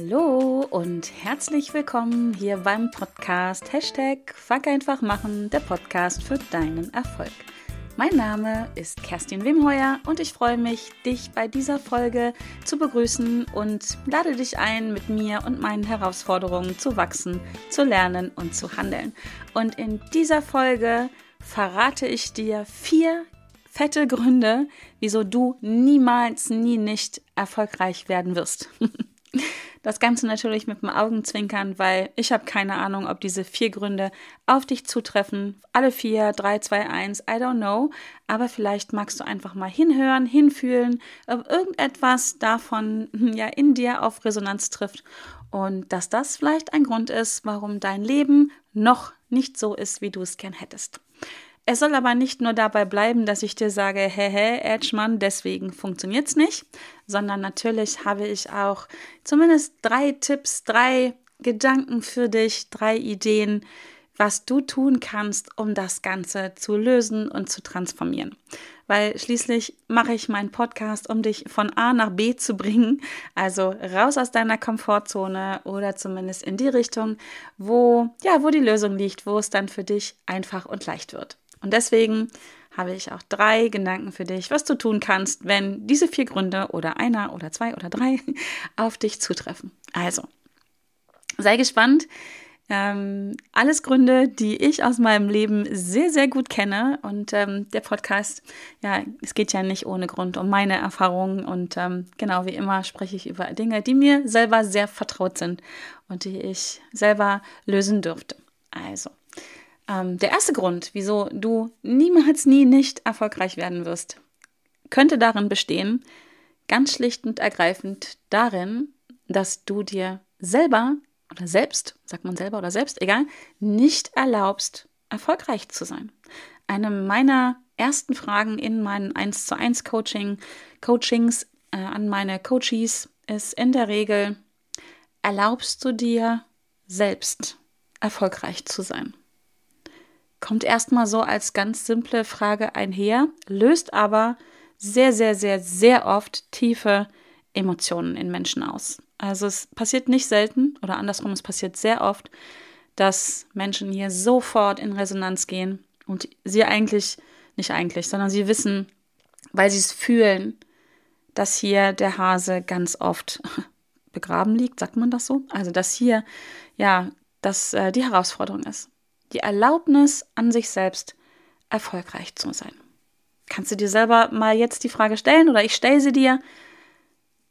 Hallo und herzlich willkommen hier beim Podcast Hashtag Fuck einfach machen, der Podcast für deinen Erfolg. Mein Name ist Kerstin Wimheuer und ich freue mich, dich bei dieser Folge zu begrüßen und lade dich ein, mit mir und meinen Herausforderungen zu wachsen, zu lernen und zu handeln. Und in dieser Folge verrate ich dir vier fette Gründe, wieso du niemals, nie nicht erfolgreich werden wirst. Das Ganze natürlich mit dem Augenzwinkern, weil ich habe keine Ahnung, ob diese vier Gründe auf dich zutreffen. Alle vier, drei, zwei, eins, I don't know. Aber vielleicht magst du einfach mal hinhören, hinfühlen, ob irgendetwas davon hm, ja in dir auf Resonanz trifft und dass das vielleicht ein Grund ist, warum dein Leben noch nicht so ist, wie du es gern hättest. Es soll aber nicht nur dabei bleiben, dass ich dir sage, hey, Edgemann, deswegen funktioniert's nicht, sondern natürlich habe ich auch zumindest drei Tipps, drei Gedanken für dich, drei Ideen, was du tun kannst, um das Ganze zu lösen und zu transformieren. Weil schließlich mache ich meinen Podcast, um dich von A nach B zu bringen, also raus aus deiner Komfortzone oder zumindest in die Richtung, wo ja, wo die Lösung liegt, wo es dann für dich einfach und leicht wird. Und deswegen habe ich auch drei Gedanken für dich, was du tun kannst, wenn diese vier Gründe oder einer oder zwei oder drei auf dich zutreffen. Also, sei gespannt. Ähm, alles Gründe, die ich aus meinem Leben sehr, sehr gut kenne. Und ähm, der Podcast, ja, es geht ja nicht ohne Grund um meine Erfahrungen. Und ähm, genau wie immer spreche ich über Dinge, die mir selber sehr vertraut sind und die ich selber lösen dürfte. Also, ähm, der erste Grund, wieso du niemals nie nicht erfolgreich werden wirst, könnte darin bestehen, ganz schlicht und ergreifend darin, dass du dir selber oder selbst, sagt man selber oder selbst, egal, nicht erlaubst, erfolgreich zu sein. Eine meiner ersten Fragen in meinen 1 zu 1 Coaching, Coachings äh, an meine Coaches ist in der Regel, erlaubst du dir selbst erfolgreich zu sein? Kommt erstmal so als ganz simple Frage einher, löst aber sehr, sehr, sehr, sehr oft tiefe Emotionen in Menschen aus. Also es passiert nicht selten oder andersrum, es passiert sehr oft, dass Menschen hier sofort in Resonanz gehen und sie eigentlich, nicht eigentlich, sondern sie wissen, weil sie es fühlen, dass hier der Hase ganz oft begraben liegt, sagt man das so? Also dass hier ja, dass äh, die Herausforderung ist die Erlaubnis an sich selbst, erfolgreich zu sein. Kannst du dir selber mal jetzt die Frage stellen oder ich stelle sie dir.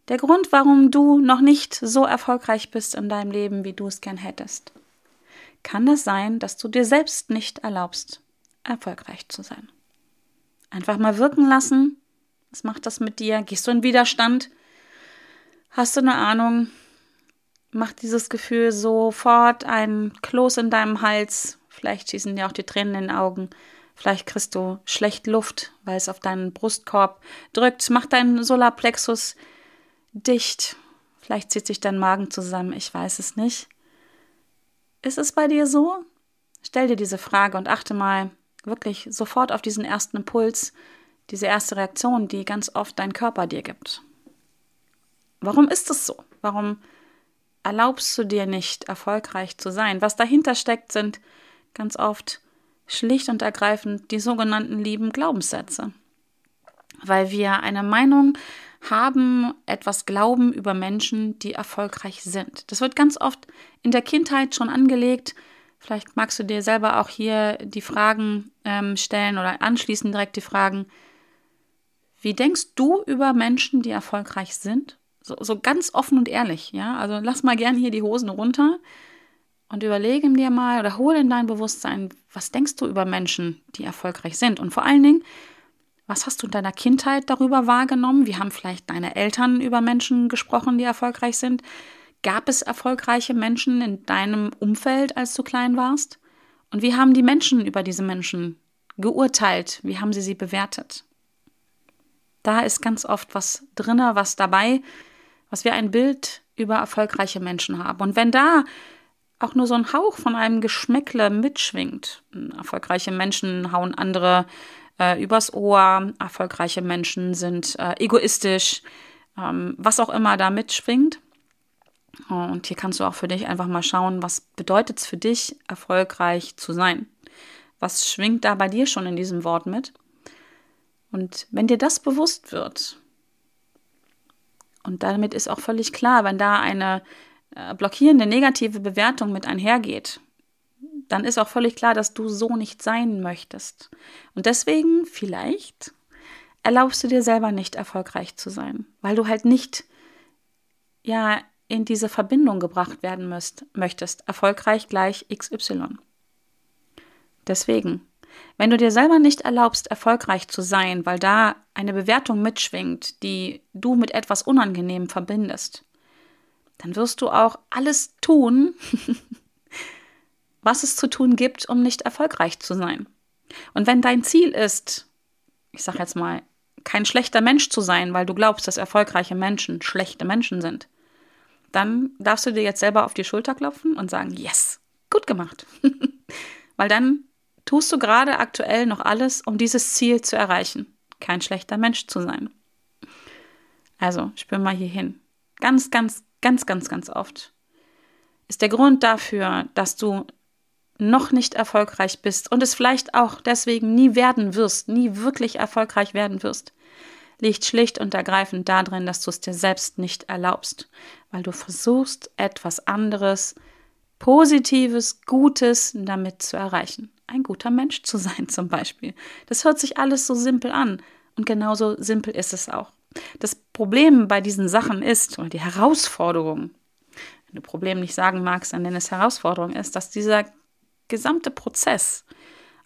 Der Grund, warum du noch nicht so erfolgreich bist in deinem Leben, wie du es gern hättest. Kann das sein, dass du dir selbst nicht erlaubst, erfolgreich zu sein? Einfach mal wirken lassen. Was macht das mit dir? Gehst du in Widerstand? Hast du eine Ahnung? Macht dieses Gefühl sofort ein Kloß in deinem Hals? Vielleicht schießen dir auch die Tränen in den Augen. Vielleicht kriegst du schlecht Luft, weil es auf deinen Brustkorb drückt. Mach deinen Solarplexus dicht. Vielleicht zieht sich dein Magen zusammen. Ich weiß es nicht. Ist es bei dir so? Stell dir diese Frage und achte mal wirklich sofort auf diesen ersten Impuls, diese erste Reaktion, die ganz oft dein Körper dir gibt. Warum ist es so? Warum erlaubst du dir nicht, erfolgreich zu sein? Was dahinter steckt, sind ganz oft schlicht und ergreifend die sogenannten lieben Glaubenssätze. Weil wir eine Meinung haben, etwas glauben über Menschen, die erfolgreich sind. Das wird ganz oft in der Kindheit schon angelegt. Vielleicht magst du dir selber auch hier die Fragen ähm, stellen oder anschließend direkt die Fragen, wie denkst du über Menschen, die erfolgreich sind? So, so ganz offen und ehrlich, ja. Also lass mal gern hier die Hosen runter und überlege dir mal oder hole in dein Bewusstsein, was denkst du über Menschen, die erfolgreich sind? Und vor allen Dingen, was hast du in deiner Kindheit darüber wahrgenommen? Wie haben vielleicht deine Eltern über Menschen gesprochen, die erfolgreich sind? Gab es erfolgreiche Menschen in deinem Umfeld, als du klein warst? Und wie haben die Menschen über diese Menschen geurteilt? Wie haben sie sie bewertet? Da ist ganz oft was drinne, was dabei, was wir ein Bild über erfolgreiche Menschen haben. Und wenn da auch nur so ein Hauch von einem Geschmäckle mitschwingt. Erfolgreiche Menschen hauen andere äh, übers Ohr, erfolgreiche Menschen sind äh, egoistisch, ähm, was auch immer da mitschwingt, Und hier kannst du auch für dich einfach mal schauen, was bedeutet es für dich, erfolgreich zu sein? Was schwingt da bei dir schon in diesem Wort mit? Und wenn dir das bewusst wird, und damit ist auch völlig klar, wenn da eine äh, blockierende negative Bewertung mit einhergeht, dann ist auch völlig klar, dass du so nicht sein möchtest. Und deswegen vielleicht erlaubst du dir selber nicht erfolgreich zu sein, weil du halt nicht ja in diese Verbindung gebracht werden müsst, möchtest. Erfolgreich gleich XY. Deswegen, wenn du dir selber nicht erlaubst, erfolgreich zu sein, weil da eine Bewertung mitschwingt, die du mit etwas Unangenehm verbindest, dann wirst du auch alles tun, was es zu tun gibt, um nicht erfolgreich zu sein. Und wenn dein Ziel ist, ich sag jetzt mal, kein schlechter Mensch zu sein, weil du glaubst, dass erfolgreiche Menschen schlechte Menschen sind, dann darfst du dir jetzt selber auf die Schulter klopfen und sagen, yes, gut gemacht. weil dann tust du gerade aktuell noch alles, um dieses Ziel zu erreichen, kein schlechter Mensch zu sein. Also, spür mal hier hin. Ganz, ganz, ganz, ganz, ganz oft ist der Grund dafür, dass du noch nicht erfolgreich bist und es vielleicht auch deswegen nie werden wirst, nie wirklich erfolgreich werden wirst, liegt schlicht und ergreifend darin, dass du es dir selbst nicht erlaubst, weil du versuchst, etwas anderes, Positives, Gutes damit zu erreichen. Ein guter Mensch zu sein zum Beispiel. Das hört sich alles so simpel an und genauso simpel ist es auch. Das Problem bei diesen Sachen ist, oder die Herausforderung, wenn du Problem nicht sagen magst, dann nenn es Herausforderung, ist, dass dieser gesamte Prozess,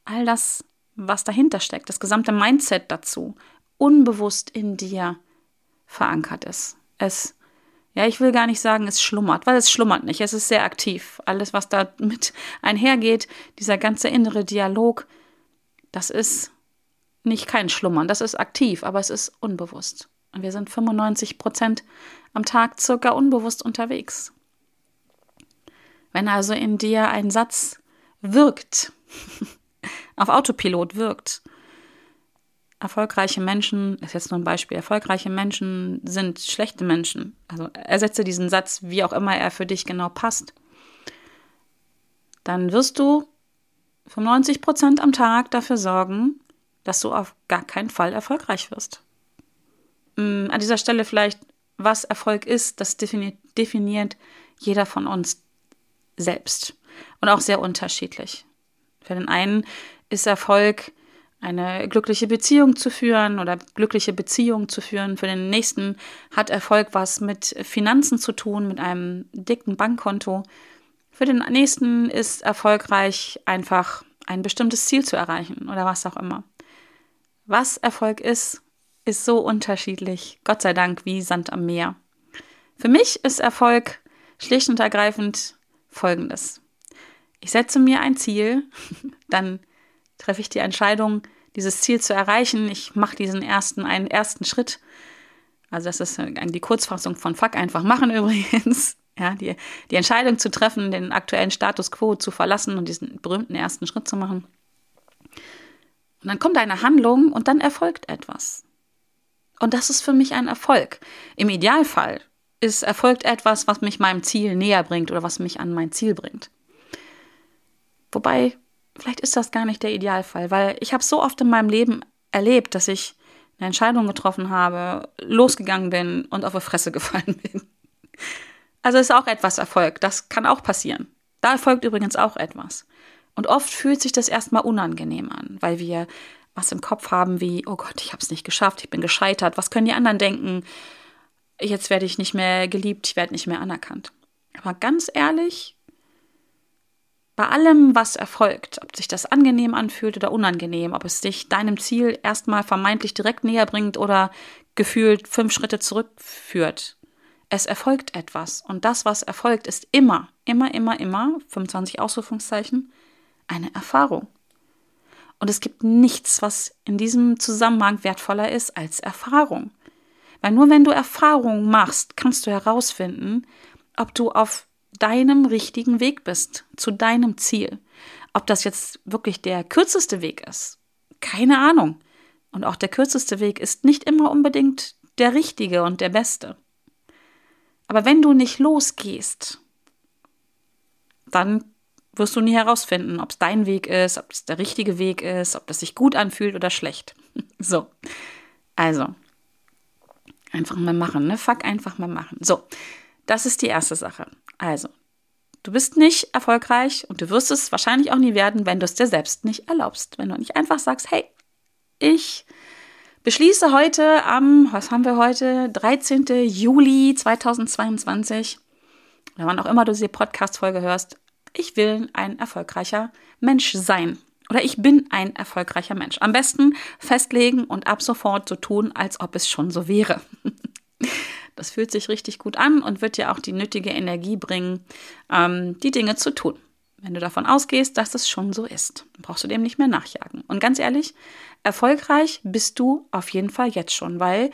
all das, was dahinter steckt, das gesamte Mindset dazu, unbewusst in dir verankert ist. Es, ja, ich will gar nicht sagen, es schlummert, weil es schlummert nicht. Es ist sehr aktiv. Alles, was da mit einhergeht, dieser ganze innere Dialog, das ist nicht kein Schlummern, das ist aktiv, aber es ist unbewusst. Und wir sind 95 Prozent am Tag circa unbewusst unterwegs. Wenn also in dir ein Satz wirkt, auf Autopilot wirkt. Erfolgreiche Menschen, das ist jetzt nur ein Beispiel, erfolgreiche Menschen sind schlechte Menschen. Also ersetze diesen Satz, wie auch immer er für dich genau passt. Dann wirst du 95 Prozent am Tag dafür sorgen, dass du auf gar keinen Fall erfolgreich wirst. Mm, an dieser Stelle vielleicht, was Erfolg ist, das definiert, definiert jeder von uns selbst und auch sehr unterschiedlich. Für den einen ist Erfolg, eine glückliche Beziehung zu führen oder glückliche Beziehungen zu führen. Für den nächsten hat Erfolg was mit Finanzen zu tun, mit einem dicken Bankkonto. Für den nächsten ist erfolgreich einfach ein bestimmtes Ziel zu erreichen oder was auch immer. Was Erfolg ist, ist so unterschiedlich, Gott sei Dank, wie Sand am Meer. Für mich ist Erfolg schlicht und ergreifend folgendes. Ich setze mir ein Ziel, dann treffe ich die Entscheidung, dieses Ziel zu erreichen. Ich mache diesen ersten, einen ersten Schritt. Also das ist die Kurzfassung von Fuck einfach machen übrigens. Ja, die, die Entscheidung zu treffen, den aktuellen Status quo zu verlassen und diesen berühmten ersten Schritt zu machen. Und dann kommt eine Handlung und dann erfolgt etwas. Und das ist für mich ein Erfolg. Im Idealfall ist erfolgt etwas, was mich meinem Ziel näher bringt oder was mich an mein Ziel bringt. Wobei, vielleicht ist das gar nicht der Idealfall, weil ich habe so oft in meinem Leben erlebt, dass ich eine Entscheidung getroffen habe, losgegangen bin und auf die Fresse gefallen bin. Also ist auch etwas Erfolg. Das kann auch passieren. Da erfolgt übrigens auch etwas. Und oft fühlt sich das erstmal unangenehm an, weil wir was im Kopf haben wie, oh Gott, ich habe es nicht geschafft, ich bin gescheitert, was können die anderen denken? Jetzt werde ich nicht mehr geliebt, ich werde nicht mehr anerkannt. Aber ganz ehrlich, bei allem, was erfolgt, ob sich das angenehm anfühlt oder unangenehm, ob es dich deinem Ziel erstmal vermeintlich direkt näher bringt oder gefühlt fünf Schritte zurückführt, es erfolgt etwas. Und das, was erfolgt, ist immer, immer, immer, immer, 25 Ausrufungszeichen, eine Erfahrung. Und es gibt nichts, was in diesem Zusammenhang wertvoller ist als Erfahrung. Weil nur wenn du Erfahrungen machst, kannst du herausfinden, ob du auf deinem richtigen Weg bist, zu deinem Ziel. Ob das jetzt wirklich der kürzeste Weg ist, keine Ahnung. Und auch der kürzeste Weg ist nicht immer unbedingt der richtige und der beste. Aber wenn du nicht losgehst, dann wirst du nie herausfinden, ob es dein Weg ist, ob es der richtige Weg ist, ob das sich gut anfühlt oder schlecht. so. Also, einfach mal machen, ne? Fuck, einfach mal machen. So, das ist die erste Sache. Also, du bist nicht erfolgreich und du wirst es wahrscheinlich auch nie werden, wenn du es dir selbst nicht erlaubst. Wenn du nicht einfach sagst, hey, ich beschließe heute am, was haben wir heute, 13. Juli 2022, oder wann auch immer du diese Podcast-Folge hörst, ich will ein erfolgreicher Mensch sein. Oder ich bin ein erfolgreicher Mensch. Am besten festlegen und ab sofort so tun, als ob es schon so wäre. Das fühlt sich richtig gut an und wird dir auch die nötige Energie bringen, ähm, die Dinge zu tun. Wenn du davon ausgehst, dass es schon so ist, brauchst du dem nicht mehr nachjagen. Und ganz ehrlich, erfolgreich bist du auf jeden Fall jetzt schon, weil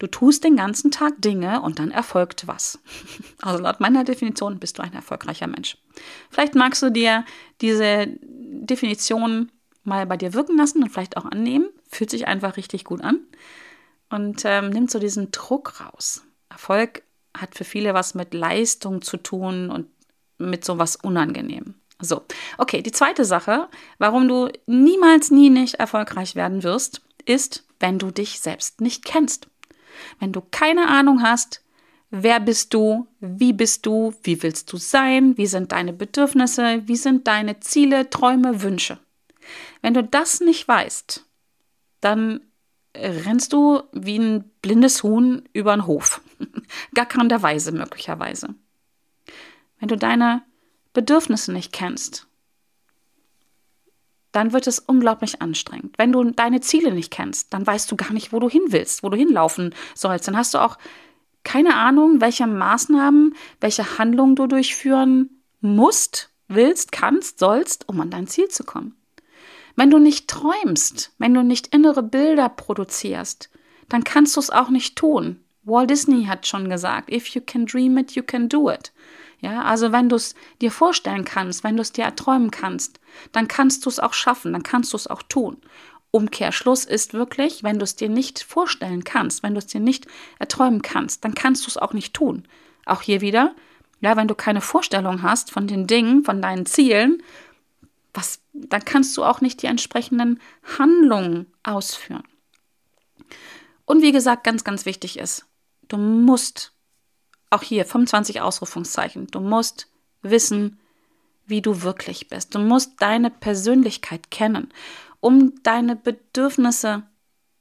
Du tust den ganzen Tag Dinge und dann erfolgt was. Also laut meiner Definition bist du ein erfolgreicher Mensch. Vielleicht magst du dir diese Definition mal bei dir wirken lassen und vielleicht auch annehmen. Fühlt sich einfach richtig gut an und ähm, nimmt so diesen Druck raus. Erfolg hat für viele was mit Leistung zu tun und mit so was Unangenehm. So, okay, die zweite Sache, warum du niemals nie nicht erfolgreich werden wirst, ist, wenn du dich selbst nicht kennst. Wenn du keine Ahnung hast, wer bist du, wie bist du, wie willst du sein, wie sind deine Bedürfnisse, wie sind deine Ziele, Träume, Wünsche. Wenn du das nicht weißt, dann rennst du wie ein blindes Huhn über den Hof. Gackerenderweise möglicherweise. Wenn du deine Bedürfnisse nicht kennst, dann wird es unglaublich anstrengend. Wenn du deine Ziele nicht kennst, dann weißt du gar nicht, wo du hin willst, wo du hinlaufen sollst. Dann hast du auch keine Ahnung, welche Maßnahmen, welche Handlungen du durchführen musst, willst, kannst, sollst, um an dein Ziel zu kommen. Wenn du nicht träumst, wenn du nicht innere Bilder produzierst, dann kannst du es auch nicht tun. Walt Disney hat schon gesagt, if you can dream it, you can do it. Ja, also wenn du es dir vorstellen kannst, wenn du es dir erträumen kannst, dann kannst du es auch schaffen, dann kannst du es auch tun. Umkehrschluss ist wirklich, wenn du es dir nicht vorstellen kannst, wenn du es dir nicht erträumen kannst, dann kannst du es auch nicht tun. Auch hier wieder, ja, wenn du keine Vorstellung hast von den Dingen, von deinen Zielen, was, dann kannst du auch nicht die entsprechenden Handlungen ausführen. Und wie gesagt, ganz, ganz wichtig ist, du musst auch hier 25 Ausrufungszeichen. Du musst wissen, wie du wirklich bist. Du musst deine Persönlichkeit kennen, um deine Bedürfnisse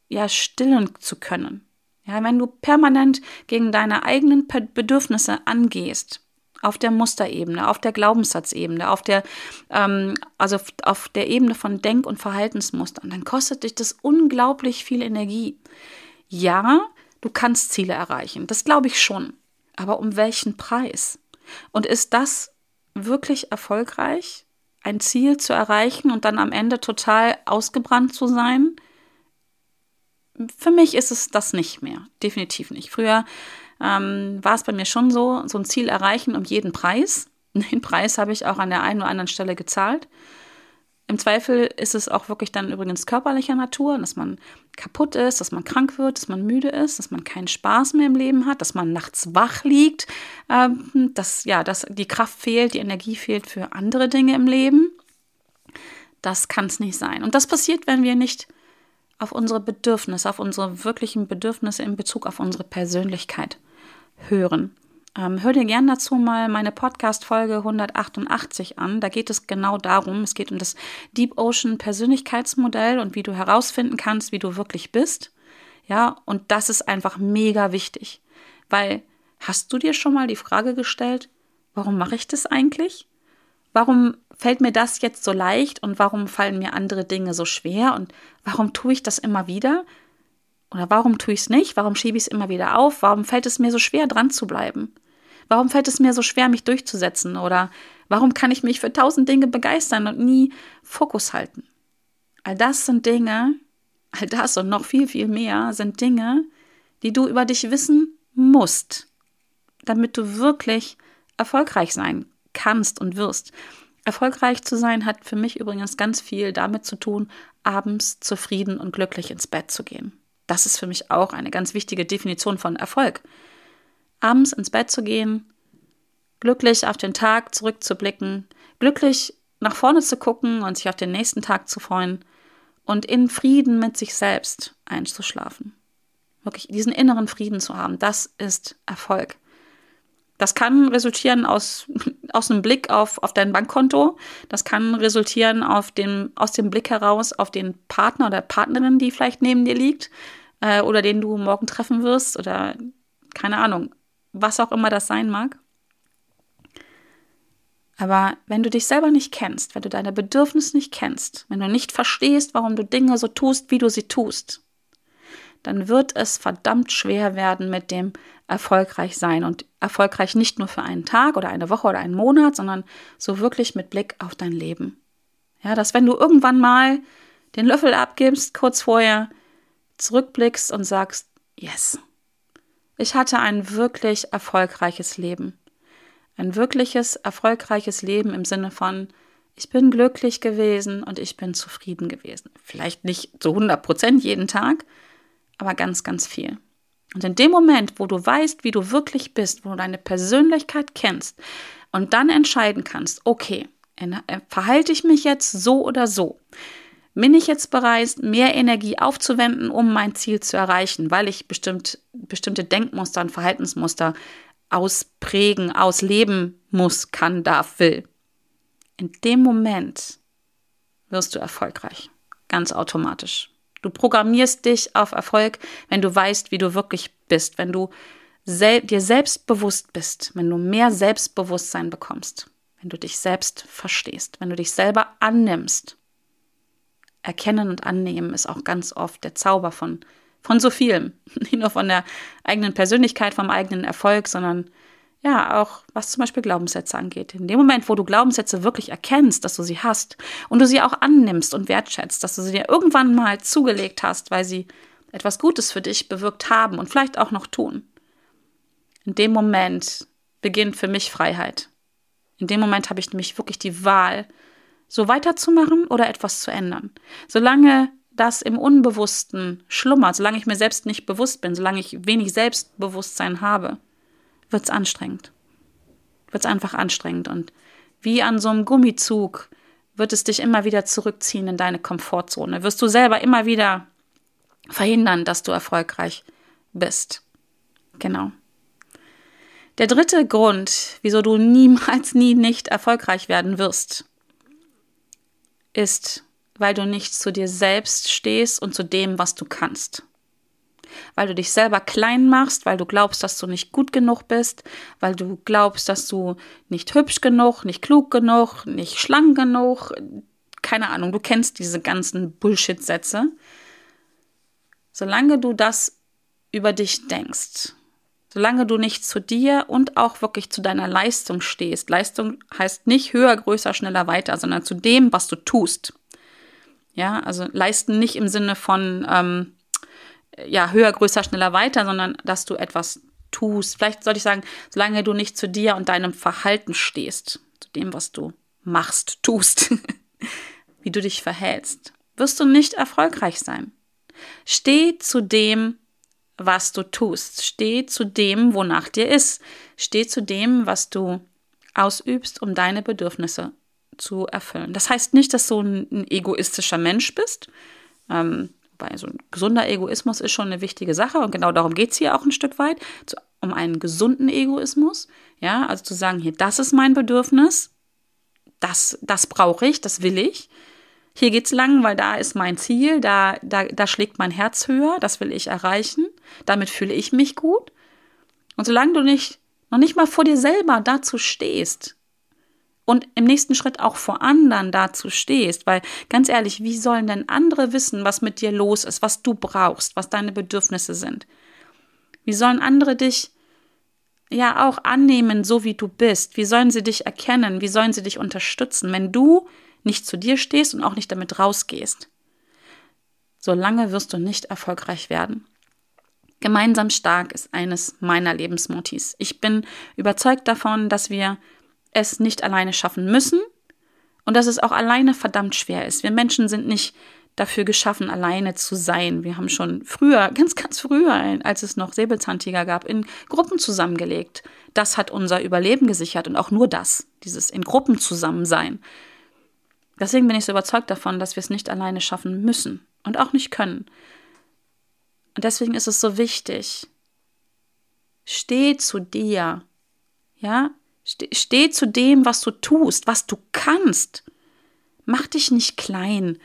ja stillen zu können. Ja, wenn du permanent gegen deine eigenen Bedürfnisse angehst, auf der Musterebene, auf der Glaubenssatzebene, auf der, ähm, also auf der Ebene von Denk- und Verhaltensmustern, dann kostet dich das unglaublich viel Energie. Ja, du kannst Ziele erreichen, das glaube ich schon. Aber um welchen Preis? Und ist das wirklich erfolgreich, ein Ziel zu erreichen und dann am Ende total ausgebrannt zu sein? Für mich ist es das nicht mehr, definitiv nicht. Früher ähm, war es bei mir schon so, so ein Ziel erreichen um jeden Preis. Den Preis habe ich auch an der einen oder anderen Stelle gezahlt. Im Zweifel ist es auch wirklich dann übrigens körperlicher Natur, dass man kaputt ist, dass man krank wird, dass man müde ist, dass man keinen Spaß mehr im Leben hat, dass man nachts wach liegt, ähm, dass ja, dass die Kraft fehlt, die Energie fehlt für andere Dinge im Leben. Das kann es nicht sein. Und das passiert, wenn wir nicht auf unsere Bedürfnisse, auf unsere wirklichen Bedürfnisse in Bezug auf unsere Persönlichkeit hören. Ähm, hör dir gern dazu mal meine Podcast-Folge 188 an. Da geht es genau darum. Es geht um das Deep Ocean Persönlichkeitsmodell und wie du herausfinden kannst, wie du wirklich bist. Ja, und das ist einfach mega wichtig. Weil hast du dir schon mal die Frage gestellt, warum mache ich das eigentlich? Warum fällt mir das jetzt so leicht und warum fallen mir andere Dinge so schwer und warum tue ich das immer wieder? Oder warum tue ich es nicht? Warum schiebe ich es immer wieder auf? Warum fällt es mir so schwer, dran zu bleiben? Warum fällt es mir so schwer, mich durchzusetzen? Oder warum kann ich mich für tausend Dinge begeistern und nie Fokus halten? All das sind Dinge, all das und noch viel, viel mehr sind Dinge, die du über dich wissen musst, damit du wirklich erfolgreich sein kannst und wirst. Erfolgreich zu sein hat für mich übrigens ganz viel damit zu tun, abends zufrieden und glücklich ins Bett zu gehen. Das ist für mich auch eine ganz wichtige Definition von Erfolg. Abends ins Bett zu gehen, glücklich auf den Tag zurückzublicken, glücklich nach vorne zu gucken und sich auf den nächsten Tag zu freuen und in Frieden mit sich selbst einzuschlafen. Wirklich diesen inneren Frieden zu haben, das ist Erfolg. Das kann resultieren aus, aus einem Blick auf, auf dein Bankkonto. Das kann resultieren auf dem, aus dem Blick heraus auf den Partner oder Partnerin, die vielleicht neben dir liegt äh, oder den du morgen treffen wirst oder keine Ahnung, was auch immer das sein mag. Aber wenn du dich selber nicht kennst, wenn du deine Bedürfnisse nicht kennst, wenn du nicht verstehst, warum du Dinge so tust, wie du sie tust, dann wird es verdammt schwer werden mit dem erfolgreich sein und erfolgreich nicht nur für einen Tag oder eine Woche oder einen Monat, sondern so wirklich mit Blick auf dein Leben. Ja, dass wenn du irgendwann mal den Löffel abgibst, kurz vorher zurückblickst und sagst, yes, ich hatte ein wirklich erfolgreiches Leben. Ein wirkliches, erfolgreiches Leben im Sinne von, ich bin glücklich gewesen und ich bin zufrieden gewesen. Vielleicht nicht zu 100 Prozent jeden Tag, aber ganz, ganz viel. Und in dem Moment, wo du weißt, wie du wirklich bist, wo du deine Persönlichkeit kennst und dann entscheiden kannst, okay, äh, verhalte ich mich jetzt so oder so? Bin ich jetzt bereit, mehr Energie aufzuwenden, um mein Ziel zu erreichen, weil ich bestimmt, bestimmte Denkmuster und Verhaltensmuster ausprägen, ausleben muss, kann, darf, will. In dem Moment wirst du erfolgreich. Ganz automatisch. Du programmierst dich auf Erfolg, wenn du weißt, wie du wirklich bist, wenn du sel dir selbst bewusst bist, wenn du mehr Selbstbewusstsein bekommst, wenn du dich selbst verstehst, wenn du dich selber annimmst. Erkennen und annehmen ist auch ganz oft der Zauber von von so vielem. Nicht nur von der eigenen Persönlichkeit, vom eigenen Erfolg, sondern ja, auch was zum Beispiel Glaubenssätze angeht. In dem Moment, wo du Glaubenssätze wirklich erkennst, dass du sie hast und du sie auch annimmst und wertschätzt, dass du sie dir irgendwann mal zugelegt hast, weil sie etwas Gutes für dich bewirkt haben und vielleicht auch noch tun. In dem Moment beginnt für mich Freiheit. In dem Moment habe ich nämlich wirklich die Wahl, so weiterzumachen oder etwas zu ändern. Solange das im Unbewussten schlummert, solange ich mir selbst nicht bewusst bin, solange ich wenig Selbstbewusstsein habe, wird es anstrengend. Wird es einfach anstrengend. Und wie an so einem Gummizug wird es dich immer wieder zurückziehen in deine Komfortzone. Wirst du selber immer wieder verhindern, dass du erfolgreich bist. Genau. Der dritte Grund, wieso du niemals nie nicht erfolgreich werden wirst, ist, weil du nicht zu dir selbst stehst und zu dem, was du kannst. Weil du dich selber klein machst, weil du glaubst, dass du nicht gut genug bist, weil du glaubst, dass du nicht hübsch genug, nicht klug genug, nicht schlank genug, keine Ahnung, du kennst diese ganzen Bullshit-Sätze. Solange du das über dich denkst, solange du nicht zu dir und auch wirklich zu deiner Leistung stehst. Leistung heißt nicht höher, größer, schneller, weiter, sondern zu dem, was du tust. Ja, also leisten nicht im Sinne von ähm, ja, höher, größer, schneller, weiter, sondern dass du etwas tust. Vielleicht sollte ich sagen, solange du nicht zu dir und deinem Verhalten stehst, zu dem, was du machst, tust, wie du dich verhältst, wirst du nicht erfolgreich sein. Steh zu dem, was du tust. Steh zu dem, wonach dir ist. Steh zu dem, was du ausübst, um deine Bedürfnisse zu erfüllen. Das heißt nicht, dass du ein, egoistischer Mensch bist. Ähm, weil so ein gesunder Egoismus ist schon eine wichtige Sache und genau darum geht es hier auch ein Stück weit, zu, um einen gesunden Egoismus. Ja, also zu sagen, hier, das ist mein Bedürfnis, das, das brauche ich, das will ich. Hier geht es lang, weil da ist mein Ziel, da, da, da schlägt mein Herz höher, das will ich erreichen, damit fühle ich mich gut. Und solange du nicht, noch nicht mal vor dir selber dazu stehst, und im nächsten Schritt auch vor anderen dazu stehst, weil ganz ehrlich, wie sollen denn andere wissen, was mit dir los ist, was du brauchst, was deine Bedürfnisse sind? Wie sollen andere dich ja auch annehmen, so wie du bist? Wie sollen sie dich erkennen? Wie sollen sie dich unterstützen, wenn du nicht zu dir stehst und auch nicht damit rausgehst? Solange wirst du nicht erfolgreich werden. Gemeinsam stark ist eines meiner Lebensmotis. Ich bin überzeugt davon, dass wir es nicht alleine schaffen müssen und dass es auch alleine verdammt schwer ist. Wir Menschen sind nicht dafür geschaffen, alleine zu sein. Wir haben schon früher, ganz, ganz früher, als es noch Säbelzahntiger gab, in Gruppen zusammengelegt. Das hat unser Überleben gesichert und auch nur das, dieses in Gruppen zusammen sein. Deswegen bin ich so überzeugt davon, dass wir es nicht alleine schaffen müssen und auch nicht können. Und deswegen ist es so wichtig, steh zu dir, ja, steh, steh zu dem, was du tust, was du kannst. Mach dich nicht klein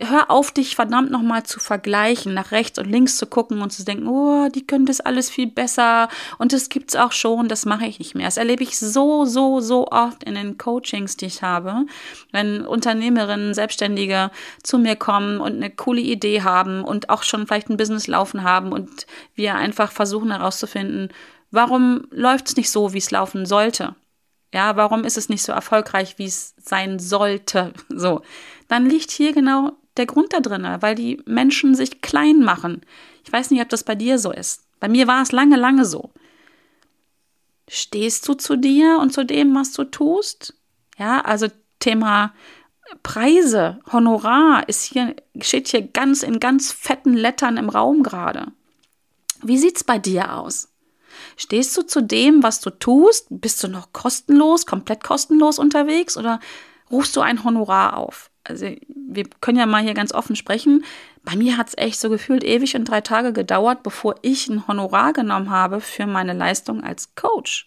hör auf, dich verdammt nochmal zu vergleichen, nach rechts und links zu gucken und zu denken, oh, die können das alles viel besser und das gibt's auch schon, das mache ich nicht mehr. Das erlebe ich so, so, so oft in den Coachings, die ich habe, wenn Unternehmerinnen, Selbstständige zu mir kommen und eine coole Idee haben und auch schon vielleicht ein Business laufen haben und wir einfach versuchen herauszufinden, warum läuft's nicht so, wie es laufen sollte. Ja, warum ist es nicht so erfolgreich, wie es sein sollte? So, dann liegt hier genau der Grund da drin, weil die Menschen sich klein machen. Ich weiß nicht, ob das bei dir so ist. Bei mir war es lange, lange so. Stehst du zu dir und zu dem, was du tust? Ja, also Thema Preise, Honorar ist hier, steht hier ganz in ganz fetten Lettern im Raum gerade. Wie sieht's bei dir aus? Stehst du zu dem, was du tust? Bist du noch kostenlos, komplett kostenlos unterwegs oder rufst du ein Honorar auf? Also wir können ja mal hier ganz offen sprechen. Bei mir hat es echt so gefühlt ewig und drei Tage gedauert, bevor ich ein Honorar genommen habe für meine Leistung als Coach.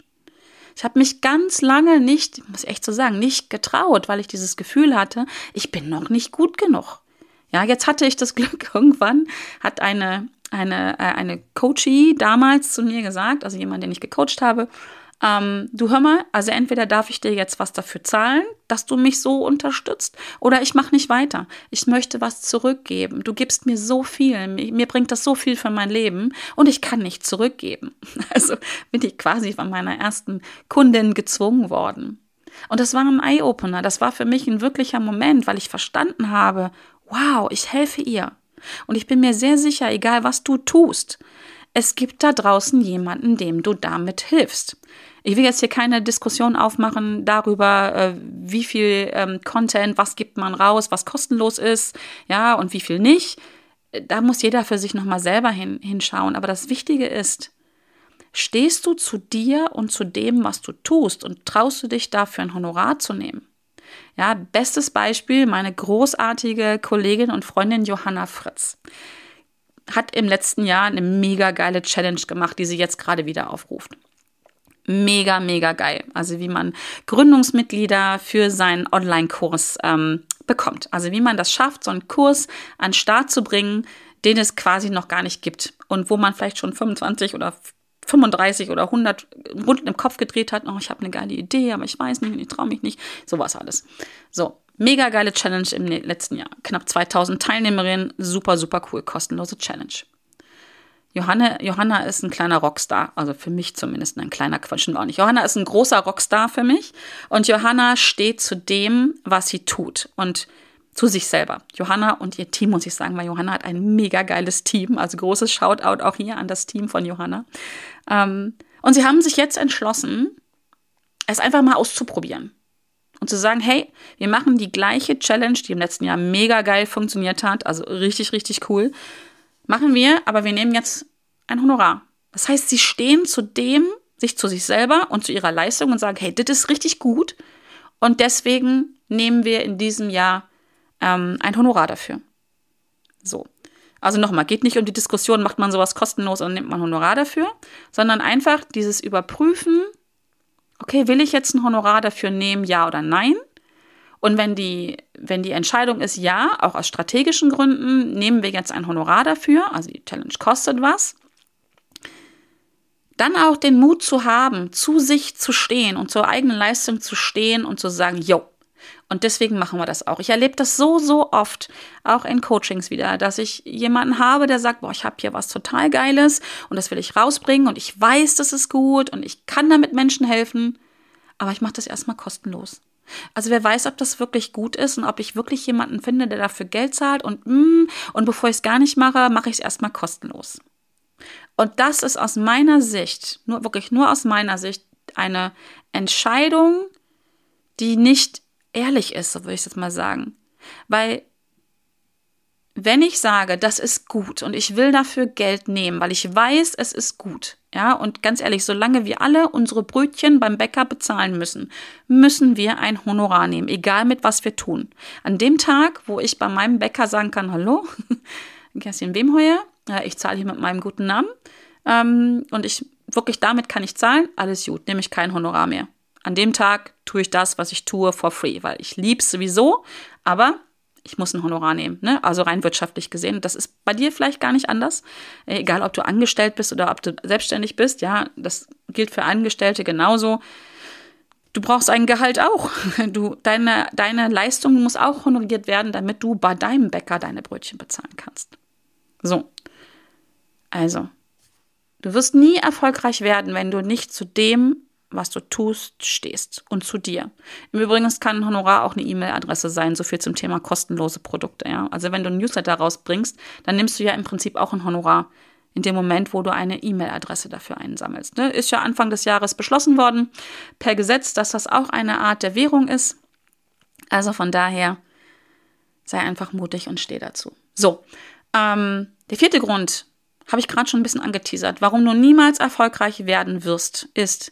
Ich habe mich ganz lange nicht, muss ich echt so sagen, nicht getraut, weil ich dieses Gefühl hatte, ich bin noch nicht gut genug. Ja, jetzt hatte ich das Glück, irgendwann hat eine eine, äh, eine Coachie damals zu mir gesagt, also jemand, den ich gecoacht habe, ähm, du hör mal, also entweder darf ich dir jetzt was dafür zahlen, dass du mich so unterstützt, oder ich mache nicht weiter. Ich möchte was zurückgeben. Du gibst mir so viel, mir, bringt das so viel für mein Leben und ich kann nicht zurückgeben. Also bin ich quasi von meiner ersten Kundin gezwungen worden. Und das war ein Eye-Opener. Das war für mich ein wirklicher Moment, weil ich verstanden habe, wow, ich helfe ihr. Und ich bin mir sehr sicher, egal was du tust, es gibt da draußen jemanden, dem du damit hilfst. Ich will jetzt hier keine Diskussion aufmachen darüber, äh, wie viel ähm, Content, was gibt man raus, was kostenlos ist, ja, und wie viel nicht. Da muss jeder für sich nochmal selber hin, hinschauen. Aber das Wichtige ist, stehst du zu dir und zu dem, was du tust und traust du dich dafür ein Honorar zu nehmen? Ja, bestes Beispiel, meine großartige Kollegin und Freundin Johanna Fritz hat im letzten Jahr eine mega geile Challenge gemacht, die sie jetzt gerade wieder aufruft. Mega, mega geil. Also wie man Gründungsmitglieder für seinen Online-Kurs ähm, bekommt. Also wie man das schafft, so einen Kurs an den Start zu bringen, den es quasi noch gar nicht gibt und wo man vielleicht schon 25 oder 35 oder 100 Runden im Kopf gedreht hat, oh, ich habe eine geile Idee, aber ich weiß nicht, ich traue mich nicht, sowas alles. So, mega geile Challenge im letzten Jahr. Knapp 2000 Teilnehmerinnen, super, super cool, kostenlose Challenge. Johanna, Johanna ist ein kleiner Rockstar, also für mich zumindest ein kleiner Quatsch auch nicht. Johanna ist ein großer Rockstar für mich und Johanna steht zu dem, was sie tut und zu sich selber. Johanna und ihr Team, muss ich sagen, weil Johanna hat ein mega geiles Team, also großes Shoutout auch hier an das Team von Johanna. Ähm, und sie haben sich jetzt entschlossen, es einfach mal auszuprobieren. Und zu sagen, hey, wir machen die gleiche Challenge, die im letzten Jahr mega geil funktioniert hat, also richtig, richtig cool. Machen wir, aber wir nehmen jetzt ein Honorar. Das heißt, sie stehen zu dem, sich zu sich selber und zu ihrer Leistung und sagen, hey, das ist richtig gut. Und deswegen nehmen wir in diesem Jahr ähm, ein Honorar dafür. So. Also nochmal, geht nicht um die Diskussion, macht man sowas kostenlos und nimmt man Honorar dafür, sondern einfach dieses Überprüfen, okay, will ich jetzt ein Honorar dafür nehmen, ja oder nein? Und wenn die, wenn die Entscheidung ist ja, auch aus strategischen Gründen, nehmen wir jetzt ein Honorar dafür, also die Challenge kostet was, dann auch den Mut zu haben, zu sich zu stehen und zur eigenen Leistung zu stehen und zu sagen, yo, und deswegen machen wir das auch. Ich erlebe das so, so oft, auch in Coachings wieder, dass ich jemanden habe, der sagt, boah, ich habe hier was total Geiles und das will ich rausbringen und ich weiß, das ist gut und ich kann damit Menschen helfen, aber ich mache das erstmal kostenlos. Also wer weiß, ob das wirklich gut ist und ob ich wirklich jemanden finde, der dafür Geld zahlt und mm, und bevor ich es gar nicht mache, mache ich es erstmal kostenlos. Und das ist aus meiner Sicht, nur wirklich nur aus meiner Sicht, eine Entscheidung, die nicht ehrlich ist, so würde ich das mal sagen. Weil wenn ich sage, das ist gut und ich will dafür Geld nehmen, weil ich weiß, es ist gut, ja, und ganz ehrlich, solange wir alle unsere Brötchen beim Bäcker bezahlen müssen, müssen wir ein Honorar nehmen, egal mit was wir tun. An dem Tag, wo ich bei meinem Bäcker sagen kann, hallo, Kerstin Wemheuer, ich zahle hier mit meinem guten Namen ähm, und ich wirklich damit kann ich zahlen, alles gut, nehme ich kein Honorar mehr. An dem Tag tue ich das, was ich tue, for free, weil ich liebe es sowieso, aber ich muss ein Honorar nehmen, ne? also rein wirtschaftlich gesehen. Das ist bei dir vielleicht gar nicht anders. Äh, egal, ob du angestellt bist oder ob du selbstständig bist, ja, das gilt für Angestellte genauso. Du brauchst ein Gehalt auch. Du, deine, deine Leistung muss auch honoriert werden, damit du bei deinem Bäcker deine Brötchen bezahlen kannst. So. Also, du wirst nie erfolgreich werden, wenn du nicht zu dem was du tust, stehst und zu dir. Im Übrigen kann ein Honorar auch eine E-Mail-Adresse sein, so viel zum Thema kostenlose Produkte. Ja? Also wenn du ein Newsletter rausbringst, dann nimmst du ja im Prinzip auch ein Honorar in dem Moment, wo du eine E-Mail-Adresse dafür einsammelst. Ne? Ist ja Anfang des Jahres beschlossen worden per Gesetz, dass das auch eine Art der Währung ist. Also von daher sei einfach mutig und steh dazu. So, ähm, der vierte Grund habe ich gerade schon ein bisschen angeteasert, warum du niemals erfolgreich werden wirst, ist,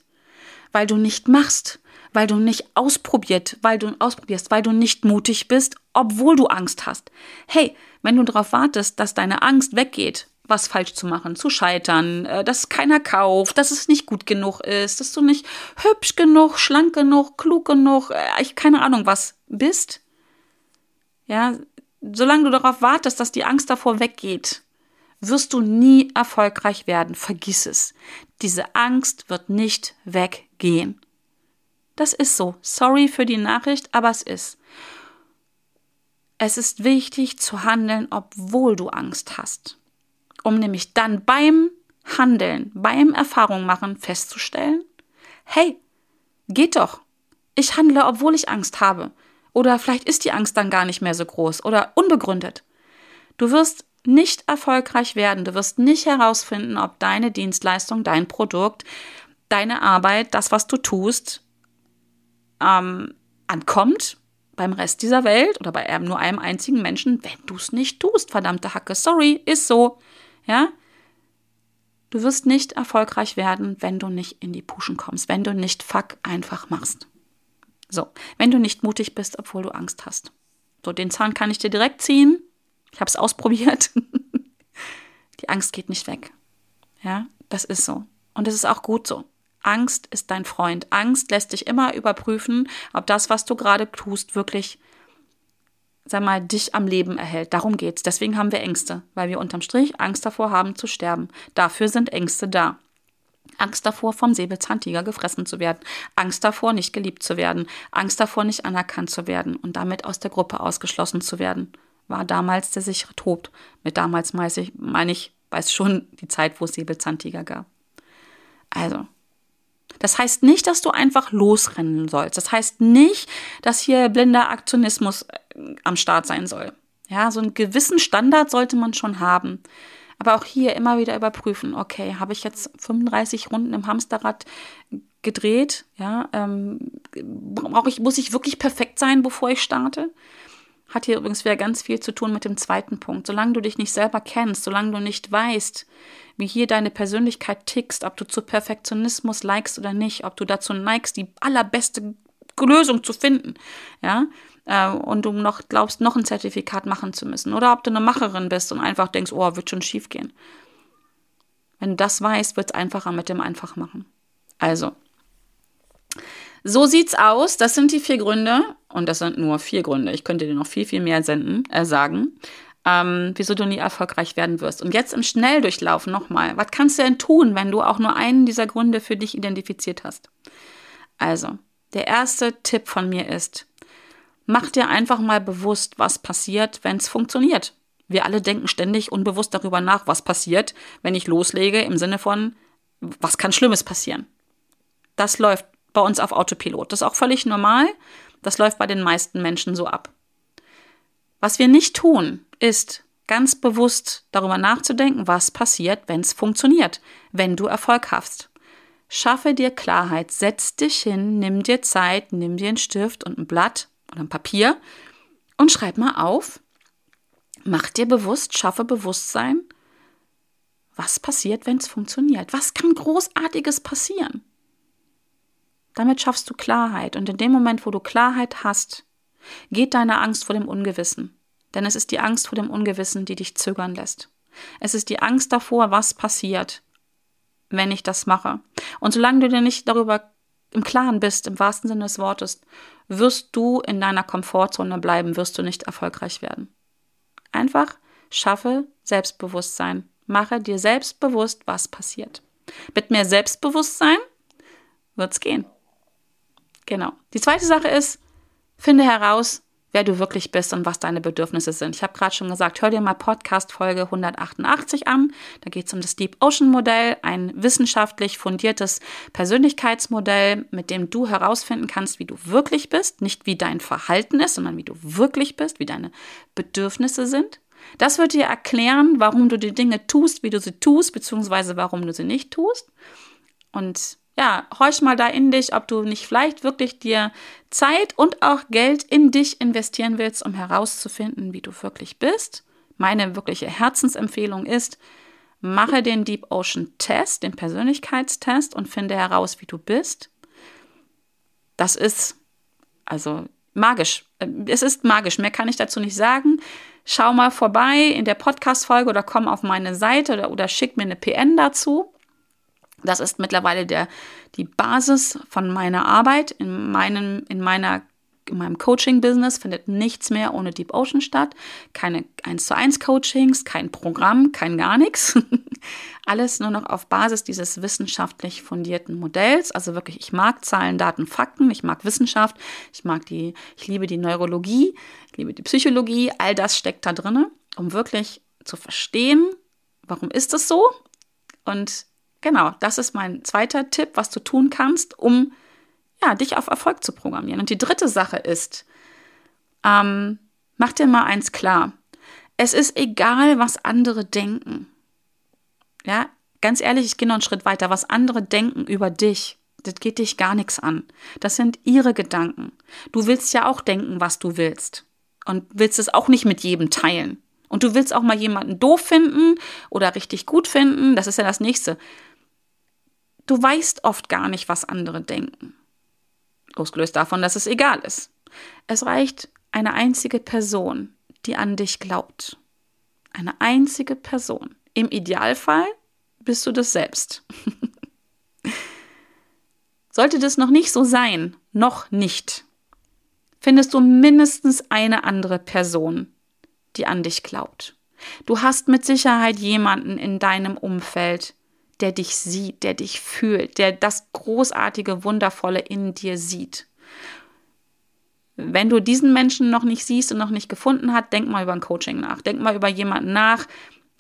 weil du nicht machst, weil du nicht ausprobiert, weil du ausprobierst, weil du nicht mutig bist, obwohl du Angst hast. Hey, wenn du darauf wartest, dass deine Angst weggeht, was falsch zu machen, zu scheitern, äh, dass keiner kauft, dass es nicht gut genug ist, dass du nicht hübsch genug, schlank genug, klug genug, äh, ich keine Ahnung was bist. Ja, solange du darauf wartest, dass die Angst davor weggeht, wirst du nie erfolgreich werden. Vergiss es. Diese Angst wird nicht weggehen. Das ist so. Sorry für die Nachricht, aber es ist. Es ist wichtig zu handeln, obwohl du Angst hast. Um nämlich dann beim Handeln, beim Erfahrung machen festzustellen, hey, geht doch. Ich handle, obwohl ich Angst habe. Oder vielleicht ist die Angst dann gar nicht mehr so groß oder unbegründet. Du wirst nicht erfolgreich werden. Du wirst nicht herausfinden, ob deine Dienstleistung, dein Produkt, deine Arbeit, das, was du tust, ähm, ankommt beim Rest dieser Welt oder bei nur einem einzigen Menschen, wenn du es nicht tust. Verdammte Hacke, sorry, ist so. Ja? Du wirst nicht erfolgreich werden, wenn du nicht in die Puschen kommst, wenn du nicht fuck einfach machst. So, wenn du nicht mutig bist, obwohl du Angst hast. So, den Zahn kann ich dir direkt ziehen. Ich habe es ausprobiert. Die Angst geht nicht weg. Ja, das ist so. Und es ist auch gut so. Angst ist dein Freund. Angst lässt dich immer überprüfen, ob das, was du gerade tust, wirklich, sag mal, dich am Leben erhält. Darum geht's. Deswegen haben wir Ängste, weil wir unterm Strich Angst davor haben zu sterben. Dafür sind Ängste da. Angst davor, vom Säbelzahntiger gefressen zu werden. Angst davor, nicht geliebt zu werden. Angst davor, nicht anerkannt zu werden und damit aus der Gruppe ausgeschlossen zu werden war damals der sichere Tod. Mit damals meine ich, weiß schon die Zeit, wo es Säbelzahntiger gab. Also, das heißt nicht, dass du einfach losrennen sollst. Das heißt nicht, dass hier blinder Aktionismus äh, am Start sein soll. Ja, so einen gewissen Standard sollte man schon haben. Aber auch hier immer wieder überprüfen, okay, habe ich jetzt 35 Runden im Hamsterrad gedreht? Ja, ähm, brauche ich, muss ich wirklich perfekt sein, bevor ich starte? Hat hier übrigens wieder ganz viel zu tun mit dem zweiten Punkt. Solange du dich nicht selber kennst, solange du nicht weißt, wie hier deine Persönlichkeit tickst, ob du zu Perfektionismus neigst oder nicht, ob du dazu neigst, die allerbeste Lösung zu finden, ja, äh, und du noch glaubst, noch ein Zertifikat machen zu müssen, oder ob du eine Macherin bist und einfach denkst, oh, wird schon schief gehen. Wenn du das weißt, wird es einfacher mit dem Einfachmachen. Also, so sieht's aus. Das sind die vier Gründe. Und das sind nur vier Gründe. Ich könnte dir noch viel, viel mehr senden, äh, sagen, ähm, wieso du nie erfolgreich werden wirst. Und jetzt im Schnelldurchlauf nochmal. Was kannst du denn tun, wenn du auch nur einen dieser Gründe für dich identifiziert hast? Also, der erste Tipp von mir ist, mach dir einfach mal bewusst, was passiert, wenn es funktioniert. Wir alle denken ständig unbewusst darüber nach, was passiert, wenn ich loslege, im Sinne von, was kann Schlimmes passieren. Das läuft bei uns auf Autopilot. Das ist auch völlig normal. Das läuft bei den meisten Menschen so ab. Was wir nicht tun, ist ganz bewusst darüber nachzudenken, was passiert, wenn es funktioniert, wenn du Erfolg hast. Schaffe dir Klarheit, setz dich hin, nimm dir Zeit, nimm dir einen Stift und ein Blatt oder ein Papier und schreib mal auf, Mach dir bewusst, schaffe Bewusstsein, was passiert, wenn es funktioniert. Was kann großartiges passieren? Damit schaffst du Klarheit. Und in dem Moment, wo du Klarheit hast, geht deine Angst vor dem Ungewissen. Denn es ist die Angst vor dem Ungewissen, die dich zögern lässt. Es ist die Angst davor, was passiert, wenn ich das mache. Und solange du dir nicht darüber im Klaren bist, im wahrsten Sinne des Wortes, wirst du in deiner Komfortzone bleiben, wirst du nicht erfolgreich werden. Einfach schaffe Selbstbewusstsein. Mache dir selbst bewusst, was passiert. Mit mehr Selbstbewusstsein wird's gehen. Genau. Die zweite Sache ist, finde heraus, wer du wirklich bist und was deine Bedürfnisse sind. Ich habe gerade schon gesagt, hör dir mal Podcast Folge 188 an. Da geht es um das Deep Ocean Modell, ein wissenschaftlich fundiertes Persönlichkeitsmodell, mit dem du herausfinden kannst, wie du wirklich bist, nicht wie dein Verhalten ist, sondern wie du wirklich bist, wie deine Bedürfnisse sind. Das wird dir erklären, warum du die Dinge tust, wie du sie tust, beziehungsweise warum du sie nicht tust. Und ja, horch mal da in dich, ob du nicht vielleicht wirklich dir Zeit und auch Geld in dich investieren willst, um herauszufinden, wie du wirklich bist. Meine wirkliche Herzensempfehlung ist, mache den Deep Ocean Test, den Persönlichkeitstest und finde heraus, wie du bist. Das ist also magisch. Es ist magisch, mehr kann ich dazu nicht sagen. Schau mal vorbei in der Podcast-Folge oder komm auf meine Seite oder, oder schick mir eine PN dazu. Das ist mittlerweile der, die Basis von meiner Arbeit. In, meinem, in, meiner, in meinem Coaching-Business findet nichts mehr ohne Deep Ocean statt. Keine 1 zu 1 Coachings, kein Programm, kein gar nichts. Alles nur noch auf Basis dieses wissenschaftlich fundierten Modells. Also wirklich, ich mag Zahlen, Daten, Fakten, ich mag Wissenschaft, ich mag die, ich liebe die Neurologie, ich liebe die Psychologie, all das steckt da drin, um wirklich zu verstehen, warum ist es so und Genau, das ist mein zweiter Tipp, was du tun kannst, um ja, dich auf Erfolg zu programmieren. Und die dritte Sache ist, ähm, mach dir mal eins klar. Es ist egal, was andere denken. Ja, ganz ehrlich, ich gehe noch einen Schritt weiter. Was andere denken über dich, das geht dich gar nichts an. Das sind ihre Gedanken. Du willst ja auch denken, was du willst. Und willst es auch nicht mit jedem teilen. Und du willst auch mal jemanden doof finden oder richtig gut finden. Das ist ja das nächste. Du weißt oft gar nicht, was andere denken. Losgelöst davon, dass es egal ist. Es reicht eine einzige Person, die an dich glaubt. Eine einzige Person. Im Idealfall bist du das selbst. Sollte das noch nicht so sein, noch nicht, findest du mindestens eine andere Person, die an dich glaubt. Du hast mit Sicherheit jemanden in deinem Umfeld, der dich sieht, der dich fühlt, der das großartige, wundervolle in dir sieht. Wenn du diesen Menschen noch nicht siehst und noch nicht gefunden hast, denk mal über ein Coaching nach. Denk mal über jemanden nach,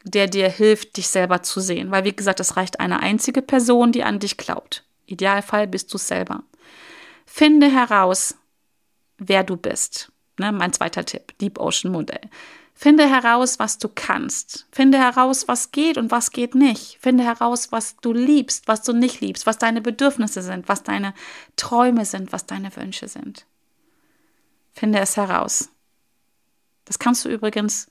der dir hilft, dich selber zu sehen. Weil, wie gesagt, es reicht eine einzige Person, die an dich glaubt. Idealfall bist du selber. Finde heraus, wer du bist. Ne, mein zweiter Tipp, Deep Ocean Modell. Finde heraus, was du kannst. Finde heraus, was geht und was geht nicht. Finde heraus, was du liebst, was du nicht liebst, was deine Bedürfnisse sind, was deine Träume sind, was deine Wünsche sind. Finde es heraus. Das kannst du übrigens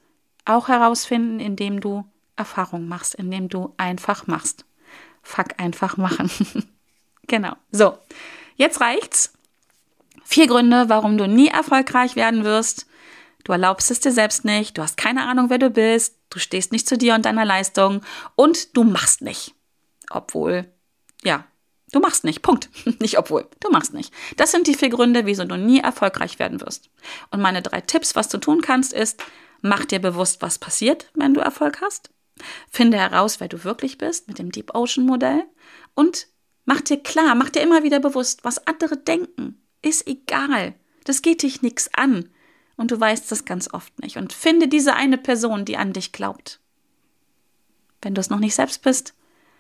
auch herausfinden, indem du Erfahrung machst, indem du einfach machst. Fuck einfach machen. genau. So, jetzt reicht's. Vier Gründe, warum du nie erfolgreich werden wirst. Du erlaubst es dir selbst nicht, du hast keine Ahnung, wer du bist, du stehst nicht zu dir und deiner Leistung und du machst nicht. Obwohl, ja, du machst nicht. Punkt. Nicht obwohl, du machst nicht. Das sind die vier Gründe, wieso du nie erfolgreich werden wirst. Und meine drei Tipps, was du tun kannst, ist, mach dir bewusst, was passiert, wenn du Erfolg hast. Finde heraus, wer du wirklich bist mit dem Deep Ocean Modell und mach dir klar, mach dir immer wieder bewusst, was andere denken. Ist egal. Das geht dich nichts an und du weißt es ganz oft nicht. Und finde diese eine Person, die an dich glaubt. Wenn du es noch nicht selbst bist,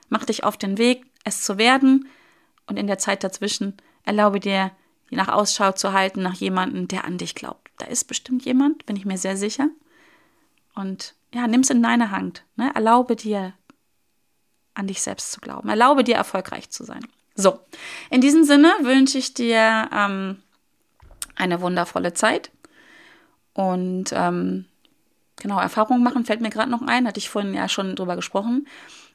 mach dich auf den Weg, es zu werden und in der Zeit dazwischen erlaube dir, je nach Ausschau zu halten nach jemandem, der an dich glaubt. Da ist bestimmt jemand, bin ich mir sehr sicher. Und ja, nimm es in deine Hand. Ne? Erlaube dir, an dich selbst zu glauben. Erlaube dir, erfolgreich zu sein. So, in diesem Sinne wünsche ich dir ähm, eine wundervolle Zeit. Und ähm, genau, Erfahrungen machen fällt mir gerade noch ein, hatte ich vorhin ja schon drüber gesprochen.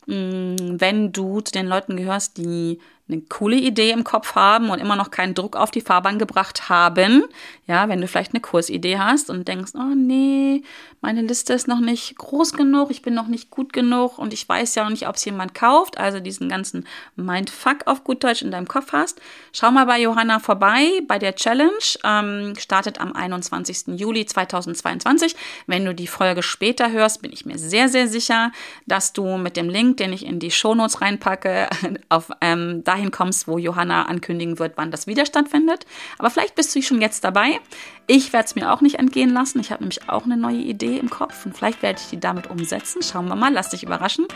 Mm, wenn du zu den Leuten gehörst, die eine coole Idee im Kopf haben und immer noch keinen Druck auf die Fahrbahn gebracht haben. Ja, wenn du vielleicht eine Kursidee hast und denkst, oh nee, meine Liste ist noch nicht groß genug, ich bin noch nicht gut genug und ich weiß ja noch nicht, ob es jemand kauft, also diesen ganzen Mindfuck auf gut Deutsch in deinem Kopf hast, schau mal bei Johanna vorbei, bei der Challenge, ähm, startet am 21. Juli 2022. Wenn du die Folge später hörst, bin ich mir sehr, sehr sicher, dass du mit dem Link, den ich in die Shownotes reinpacke, auf ähm, dahin kommst, wo Johanna ankündigen wird, wann das wieder stattfindet. Aber vielleicht bist du schon jetzt dabei. Ich werde es mir auch nicht entgehen lassen. Ich habe nämlich auch eine neue Idee im Kopf und vielleicht werde ich die damit umsetzen. Schauen wir mal, lass dich überraschen.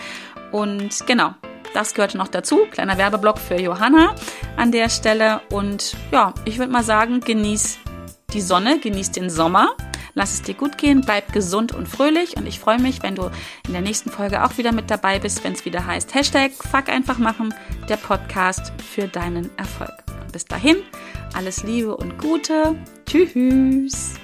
Und genau, das gehörte noch dazu. Kleiner Werbeblock für Johanna an der Stelle. Und ja, ich würde mal sagen, genieß die Sonne, genieß den Sommer. Lass es dir gut gehen, bleib gesund und fröhlich und ich freue mich, wenn du in der nächsten Folge auch wieder mit dabei bist, wenn es wieder heißt Hashtag Fuck einfach machen, der Podcast für deinen Erfolg. Und bis dahin, alles Liebe und Gute. Tschüss.